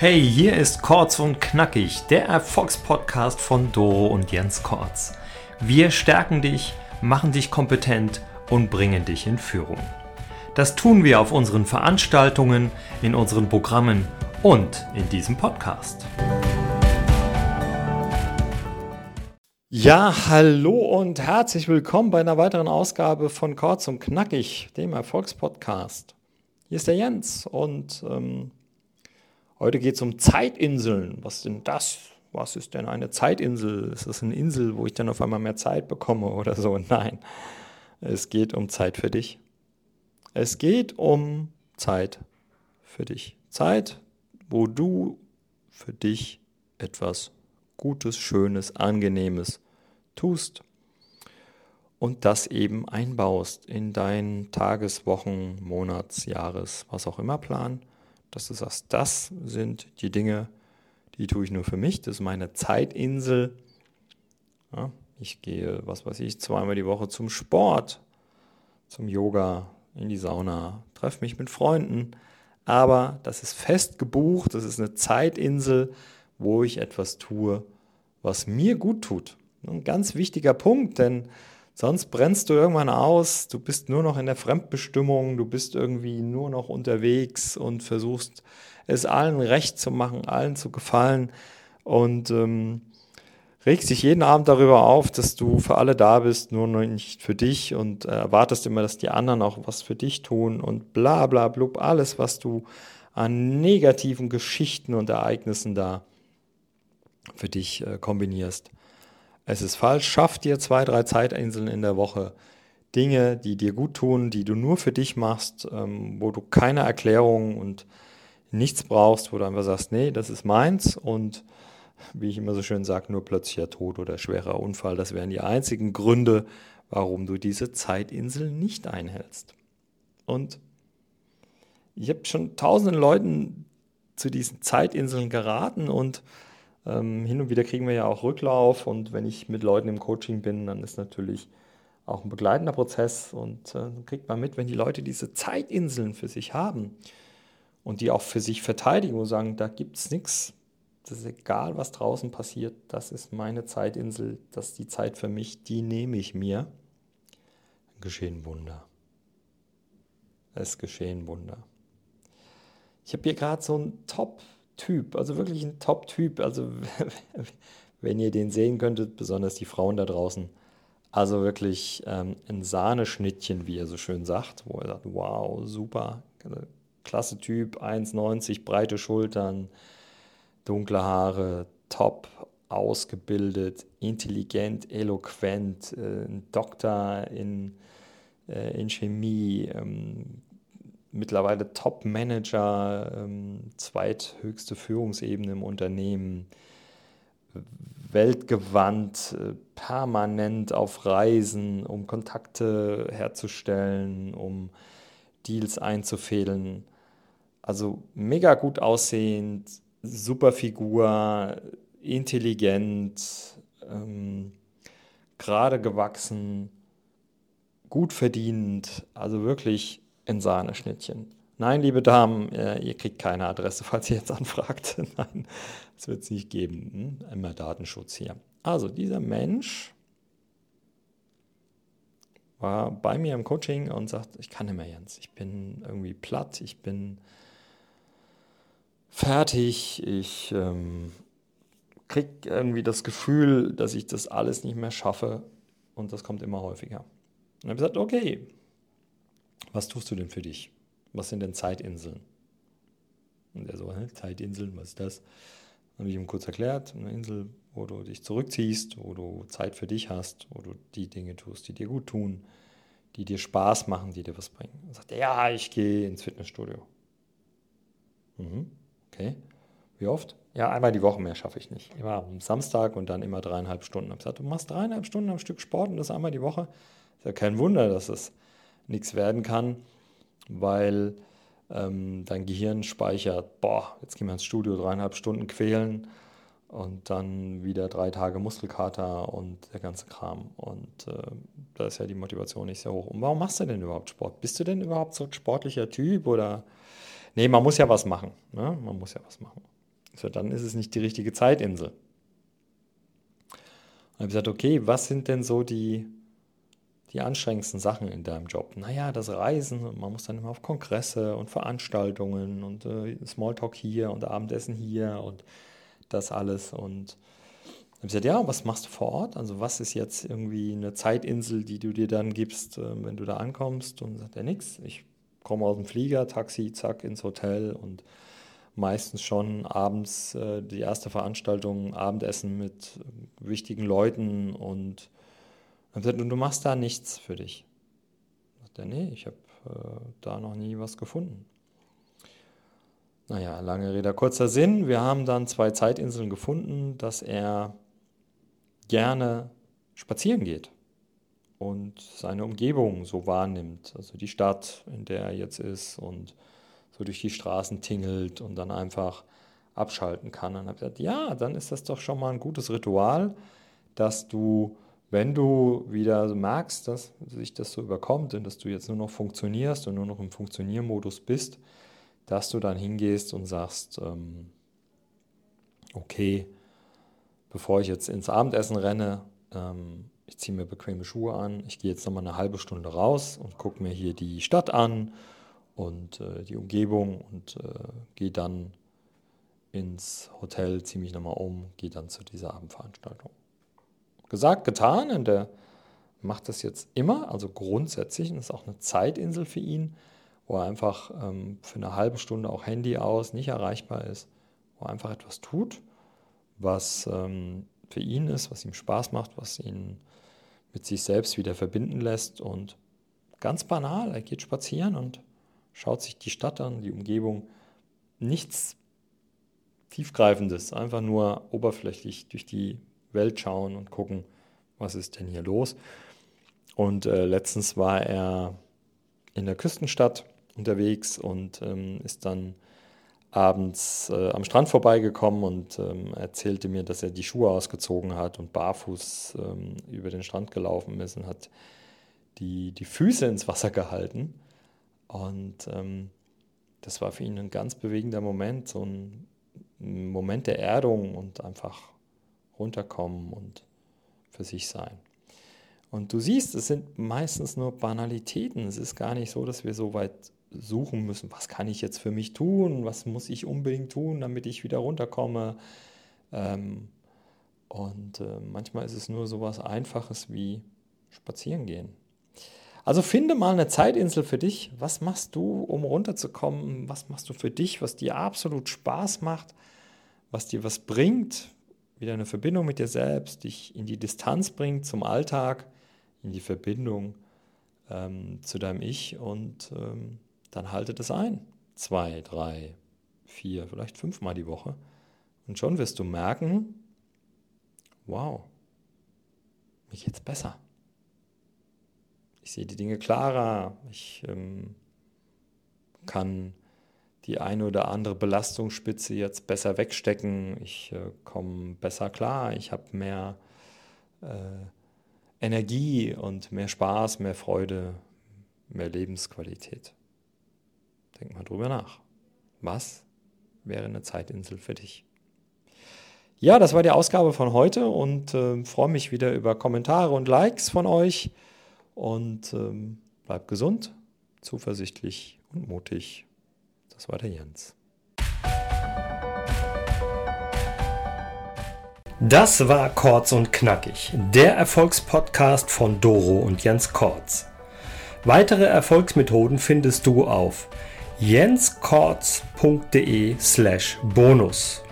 Hey, hier ist Kurz und Knackig, der Erfolgspodcast von Doro und Jens Kortz. Wir stärken dich, machen dich kompetent und bringen dich in Führung. Das tun wir auf unseren Veranstaltungen, in unseren Programmen und in diesem Podcast. Ja, hallo und herzlich willkommen bei einer weiteren Ausgabe von Kurz und Knackig, dem Erfolgspodcast. Hier ist der Jens und ähm, Heute geht es um Zeitinseln. Was sind das? Was ist denn eine Zeitinsel? Ist das eine Insel, wo ich dann auf einmal mehr Zeit bekomme oder so? Nein, es geht um Zeit für dich. Es geht um Zeit für dich. Zeit, wo du für dich etwas Gutes, Schönes, Angenehmes tust und das eben einbaust in deinen Tages-, Wochen-, Monats-, Jahres-, was auch immer Plan dass du sagst, das sind die Dinge, die tue ich nur für mich, das ist meine Zeitinsel. Ja, ich gehe, was weiß ich, zweimal die Woche zum Sport, zum Yoga, in die Sauna, treffe mich mit Freunden, aber das ist fest gebucht, das ist eine Zeitinsel, wo ich etwas tue, was mir gut tut. Ein ganz wichtiger Punkt, denn Sonst brennst du irgendwann aus, du bist nur noch in der Fremdbestimmung, du bist irgendwie nur noch unterwegs und versuchst es allen recht zu machen, allen zu gefallen und ähm, regst dich jeden Abend darüber auf, dass du für alle da bist, nur noch nicht für dich und äh, erwartest immer, dass die anderen auch was für dich tun und bla bla blub, alles, was du an negativen Geschichten und Ereignissen da für dich äh, kombinierst. Es ist falsch. Schaff dir zwei, drei Zeitinseln in der Woche. Dinge, die dir gut tun, die du nur für dich machst, ähm, wo du keine Erklärung und nichts brauchst, wo du einfach sagst, nee, das ist meins und wie ich immer so schön sage, nur plötzlicher Tod oder schwerer Unfall. Das wären die einzigen Gründe, warum du diese Zeitinsel nicht einhältst. Und ich habe schon tausenden Leuten zu diesen Zeitinseln geraten und ähm, hin und wieder kriegen wir ja auch Rücklauf und wenn ich mit Leuten im Coaching bin, dann ist natürlich auch ein begleitender Prozess und äh, kriegt man mit, wenn die Leute diese Zeitinseln für sich haben und die auch für sich verteidigen und sagen, da gibt es nichts, das ist egal, was draußen passiert, das ist meine Zeitinsel, das ist die Zeit für mich, die nehme ich mir, dann geschehen Wunder. Es geschehen Wunder. Ich habe hier gerade so ein Top Typ, also wirklich ein Top-Typ. Also wenn ihr den sehen könntet, besonders die Frauen da draußen. Also wirklich ähm, ein Sahneschnittchen, wie er so schön sagt, wo er sagt, wow, super, klasse Typ, 1,90, breite Schultern, dunkle Haare, top ausgebildet, intelligent, eloquent, äh, ein Doktor in, äh, in Chemie, ähm, mittlerweile Top-Manager, ähm, zweithöchste Führungsebene im Unternehmen, weltgewandt, äh, permanent auf Reisen, um Kontakte herzustellen, um Deals einzufädeln. Also mega gut aussehend, super Figur, intelligent, ähm, gerade gewachsen, gut verdient, also wirklich in Sahneschnittchen. Nein, liebe Damen, äh, ihr kriegt keine Adresse, falls ihr jetzt anfragt. Nein, das wird es nicht geben. Hm? Immer Datenschutz hier. Also, dieser Mensch war bei mir im Coaching und sagt, ich kann nicht mehr, Jens. Ich bin irgendwie platt, ich bin fertig, ich ähm, kriege irgendwie das Gefühl, dass ich das alles nicht mehr schaffe und das kommt immer häufiger. Und ich habe gesagt, okay, was tust du denn für dich? Was sind denn Zeitinseln? Und er so, Hä, Zeitinseln, was ist das? Dann habe ich ihm kurz erklärt, eine Insel, wo du dich zurückziehst, wo du Zeit für dich hast, wo du die Dinge tust, die dir gut tun, die dir Spaß machen, die dir was bringen. Dann sagt er, ja, ich gehe ins Fitnessstudio. Mhm, okay. Wie oft? Ja, einmal die Woche mehr schaffe ich nicht. Immer am Samstag und dann immer dreieinhalb Stunden. Ich habe gesagt, du machst dreieinhalb Stunden am Stück Sport und das einmal die Woche. Ist ja kein Wunder, dass es nichts werden kann, weil ähm, dein Gehirn speichert, boah, jetzt gehen wir ins Studio dreieinhalb Stunden quälen und dann wieder drei Tage Muskelkater und der ganze Kram. Und äh, da ist ja die Motivation nicht sehr hoch. Und warum machst du denn überhaupt Sport? Bist du denn überhaupt so ein sportlicher Typ oder? Nee, man muss ja was machen. Ne? Man muss ja was machen. So, dann ist es nicht die richtige Zeitinsel. Und ich habe gesagt, okay, was sind denn so die, die anstrengendsten Sachen in deinem Job? Naja, das Reisen, man muss dann immer auf Kongresse und Veranstaltungen und äh, Smalltalk hier und Abendessen hier und das alles. Und ich habe gesagt, ja, was machst du vor Ort? Also was ist jetzt irgendwie eine Zeitinsel, die du dir dann gibst, äh, wenn du da ankommst? Und sagt er, nix, ich komme aus dem Flieger, Taxi, zack, ins Hotel und meistens schon abends äh, die erste Veranstaltung, Abendessen mit wichtigen Leuten und und du machst da nichts für dich. Sagt er, nee, ich habe äh, da noch nie was gefunden. Naja, lange Rede, kurzer Sinn. Wir haben dann zwei Zeitinseln gefunden, dass er gerne spazieren geht und seine Umgebung so wahrnimmt. Also die Stadt, in der er jetzt ist und so durch die Straßen tingelt und dann einfach abschalten kann. Und habe gesagt, ja, dann ist das doch schon mal ein gutes Ritual, dass du wenn du wieder merkst, dass sich das so überkommt und dass du jetzt nur noch funktionierst und nur noch im Funktioniermodus bist, dass du dann hingehst und sagst, ähm, okay, bevor ich jetzt ins Abendessen renne, ähm, ich ziehe mir bequeme Schuhe an, ich gehe jetzt nochmal eine halbe Stunde raus und gucke mir hier die Stadt an und äh, die Umgebung und äh, gehe dann ins Hotel, ziehe mich nochmal um, gehe dann zu dieser Abendveranstaltung. Gesagt, getan. Und der macht das jetzt immer, also grundsätzlich, und das ist auch eine Zeitinsel für ihn, wo er einfach ähm, für eine halbe Stunde auch Handy aus, nicht erreichbar ist, wo er einfach etwas tut, was ähm, für ihn ist, was ihm Spaß macht, was ihn mit sich selbst wieder verbinden lässt. Und ganz banal, er geht spazieren und schaut sich die Stadt an, die Umgebung, nichts tiefgreifendes, einfach nur oberflächlich durch die Welt schauen und gucken, was ist denn hier los. Und äh, letztens war er in der Küstenstadt unterwegs und ähm, ist dann abends äh, am Strand vorbeigekommen und ähm, erzählte mir, dass er die Schuhe ausgezogen hat und barfuß ähm, über den Strand gelaufen ist und hat die, die Füße ins Wasser gehalten. Und ähm, das war für ihn ein ganz bewegender Moment, so ein Moment der Erdung und einfach runterkommen und für sich sein. Und du siehst, es sind meistens nur Banalitäten. Es ist gar nicht so, dass wir so weit suchen müssen, was kann ich jetzt für mich tun, was muss ich unbedingt tun, damit ich wieder runterkomme. Ähm, und äh, manchmal ist es nur so was Einfaches wie spazieren gehen. Also finde mal eine Zeitinsel für dich. Was machst du, um runterzukommen? Was machst du für dich, was dir absolut Spaß macht, was dir was bringt, wieder eine Verbindung mit dir selbst, dich in die Distanz bringt zum Alltag, in die Verbindung ähm, zu deinem Ich und ähm, dann halte das ein. Zwei, drei, vier, vielleicht fünfmal die Woche. Und schon wirst du merken, wow, mir geht's besser. Ich sehe die Dinge klarer, ich ähm, kann die eine oder andere Belastungsspitze jetzt besser wegstecken, ich äh, komme besser klar, ich habe mehr äh, Energie und mehr Spaß, mehr Freude, mehr Lebensqualität. Denk mal drüber nach. Was wäre eine Zeitinsel für dich? Ja, das war die Ausgabe von heute und äh, freue mich wieder über Kommentare und Likes von euch und ähm, bleib gesund, zuversichtlich und mutig. Das war der Jens. Das war Kortz und Knackig, der Erfolgspodcast von Doro und Jens Kortz. Weitere Erfolgsmethoden findest du auf jenskortz.de slash bonus.